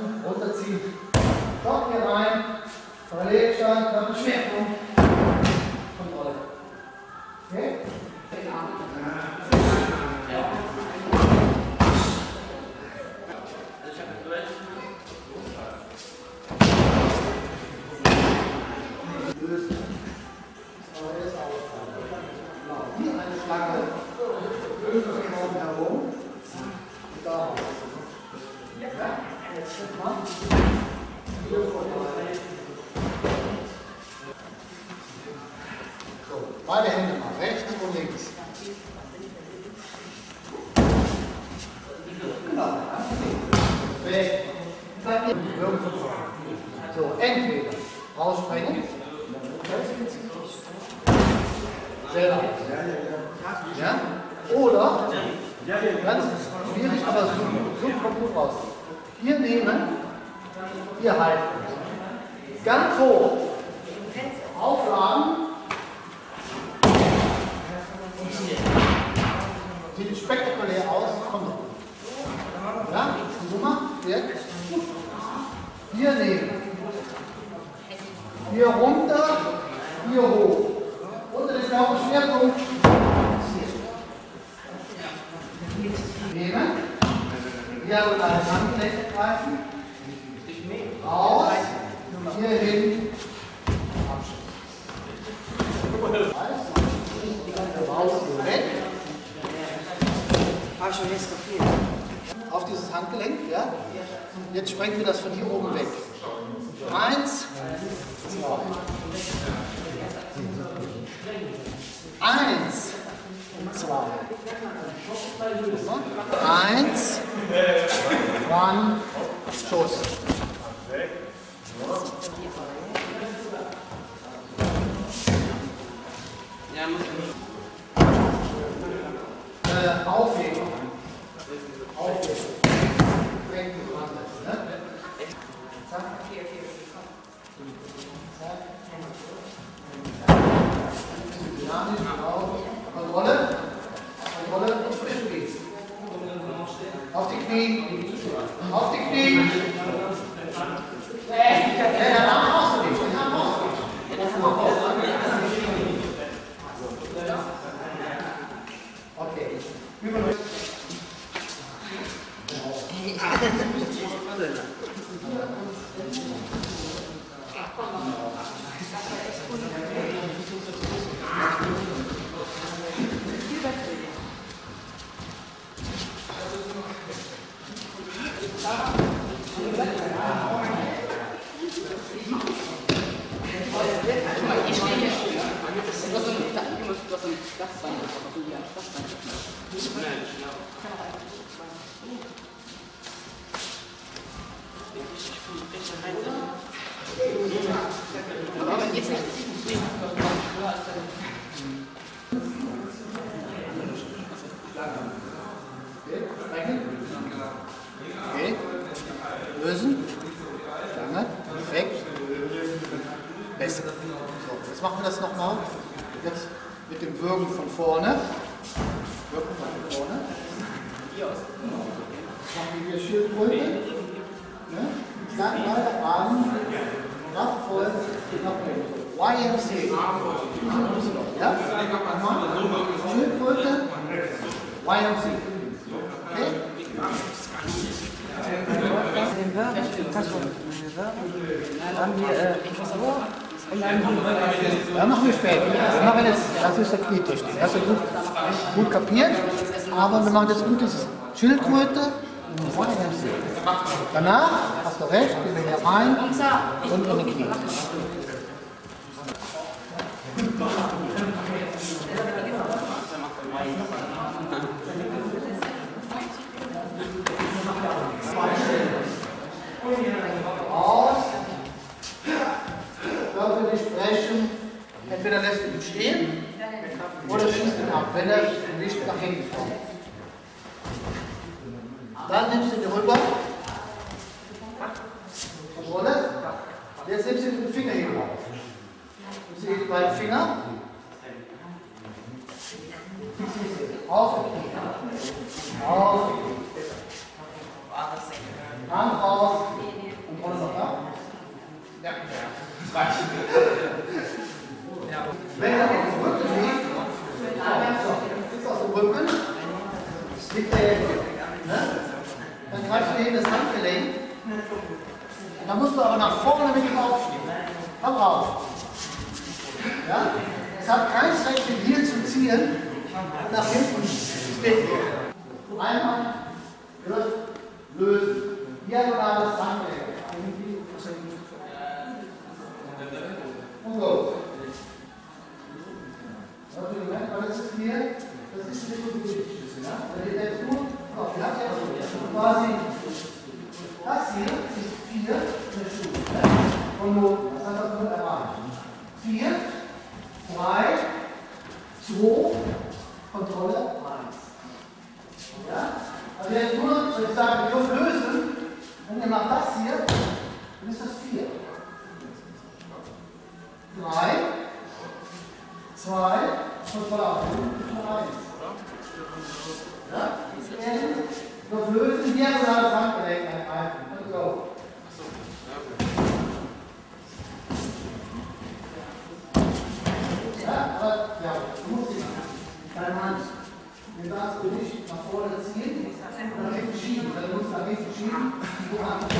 halten, runterziehen. Schock hier rein, Parallelstand, Schwerpunkt, Kontrolle. Okay? lösen. Aber er ist aufgefangen. Genau, wie eine Schlange. Oben herum. Und da raus. So, beide Hände mal, rechts und links. Genau. Weg. So, entweder rausspringen. Selber. Ja? Oder, ganz schwierig, aber so, kommt gut raus. Hier nehmen, hier halten. Ganz hoch. Aufladen. Sieht spektakulär aus. Kommt noch. Ja? Nummer. Jetzt. Hier nehmen. Hier runter, hier hoch. Unter den Schwerpunkt. Nehmen. Diagonal Handgelenk greifen. Raus. Hier hin. Abschluss. Raus, weg. Habe ich schon jetzt kapiert. Auf dieses Handgelenk, ja? Jetzt sprengen wir das von hier oben weg. Eins, zwei. Eins, zwei. Eins, One, Schuss. Ja, muss Äh, aufheben. Aufheben. Bringt die dran, ne? Zack. Dynamisch, genau. Kontrolle. Kontrolle und Sprintspiel. Auf die Knie. Auf die Knie. Ja, den Arm brauchst du nicht. Den Arm brauchst du nicht. Den Arm brauchst du nicht. Okay. Üben wir. Okay. Lösen. Lange. Weg. Besser. Jetzt machen wir das nochmal. Mit dem Würgen von vorne. Wirken von vorne. Jetzt machen wir hier Schildkröte. Ne? Dann beide Arme. Kraftvoll. Nach oben. YMC. Ja? Nochmal. Schildkröte. YMC. Okay? Den den wir äh, dann Ja, machen wir später. Wir machen jetzt, das ist der Knietechnik. Hast du gut, gut kapiert, aber wir machen jetzt gut dieses Schildkröte. Danach, hast du recht, gehen wir hier rein und in die Knie. Raus. Körper nicht brechen. Entweder lässt du ihn stehen oder schießt ihn ab, wenn er nicht nach hinten kommt. Dann nimmst du die rüber. Kontrolle. Jetzt nimmst du den Finger Fingerhebel auf. Nimmst du die beiden Finger. Auf Auf Hand raus. Und Kontrolle noch da. Ja, das. Wenn er auf den Rücken liegt, sitzt auf dem Rücken, liegt er jetzt. Dann greifst du in das Handgelenk. Und dann musst du aber nach vorne mit ihm aufstehen. Komm rauf. Ja? Es hat keinen Zweck, den hier zu ziehen und nach hinten steht. Einmal, Griff, lösen. Diagonales Handgelenk. Und go. Also, Moment, aber das ist hier, das ist eine Kulturgeschichte. Ja? Wenn ihr jetzt nur, oh, ihr habt ja quasi, das hier ist 4 in der Stufe. Ne? Von 0, das hat das 0 erreicht. 4, 3, 2, Kontrolle 1. Ja? Also jetzt nur, wenn ich sage, wir dürfen lösen, und ihr macht das hier, dann ist das 4. 3, 2, Kontrolle auf 1. Ja? Noch lösen, diagonales Handgelenk angreifen. Und go. Ja, aber ja, du musst dich deine Hand, den darfst du nicht nach vorne ziehen und hinten schieben. Dann musst du nach hinten schieben, wo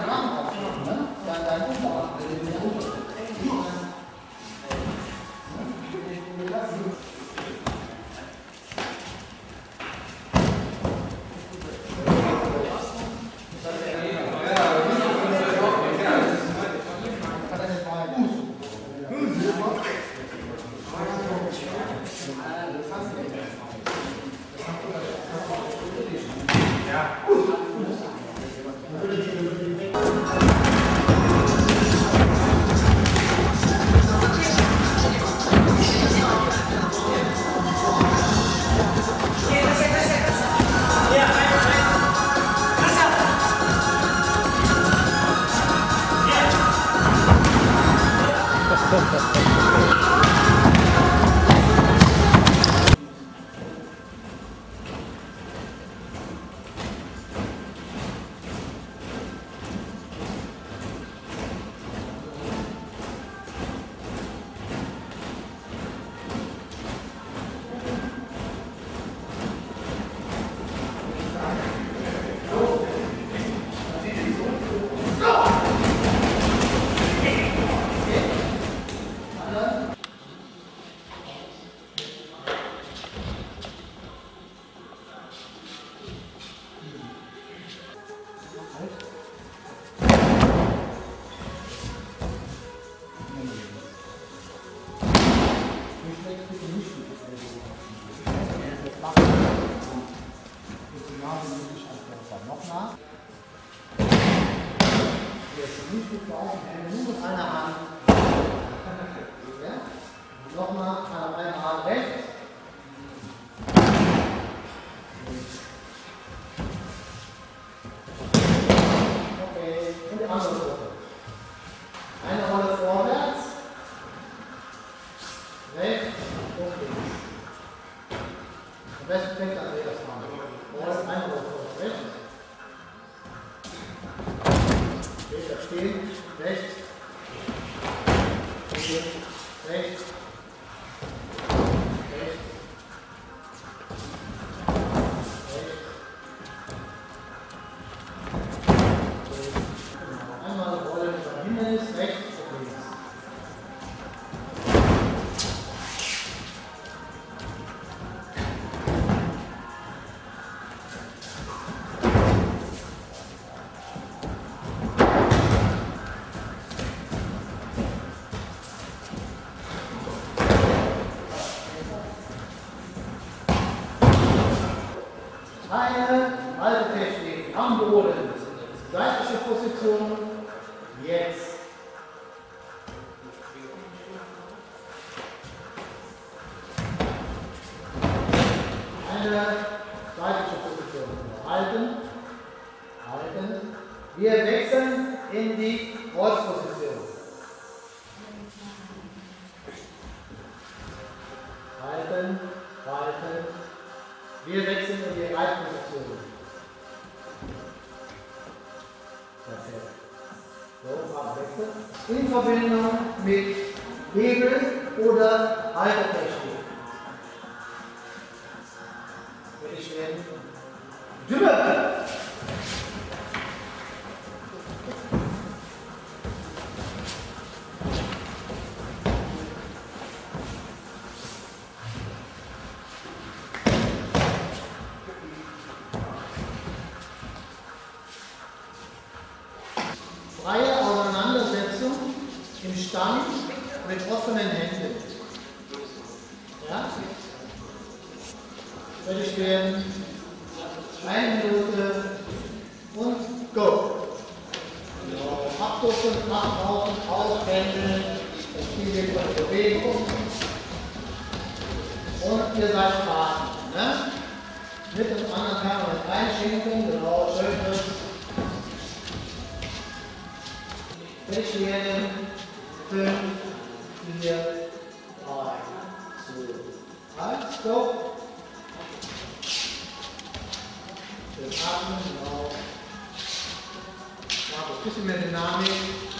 noch Okay, da stehen, rechts. Okay, rechts. Rechts. Wir wechseln in die Kreuzposition. Halten, halten. Wir wechseln in die Reitposition. Perfekt. So, Fahrtwechsel. In Verbindung mit Hebel oder Haltetechnik. Bitte schön. Dümme! Ja? Fertig werden. Eine Minute und go. Genau. Abdrücken, abrauchen, auspendeln. Das Spiel wird von Bewegung. Und ihr seid Fahrten. Ne? Mit dem anderen kann man mit reinschinken. Genau, schön. Fertig werden. Fünf, vier, go. Schön atmen, genau. Ja, ein bisschen mehr Dynamik.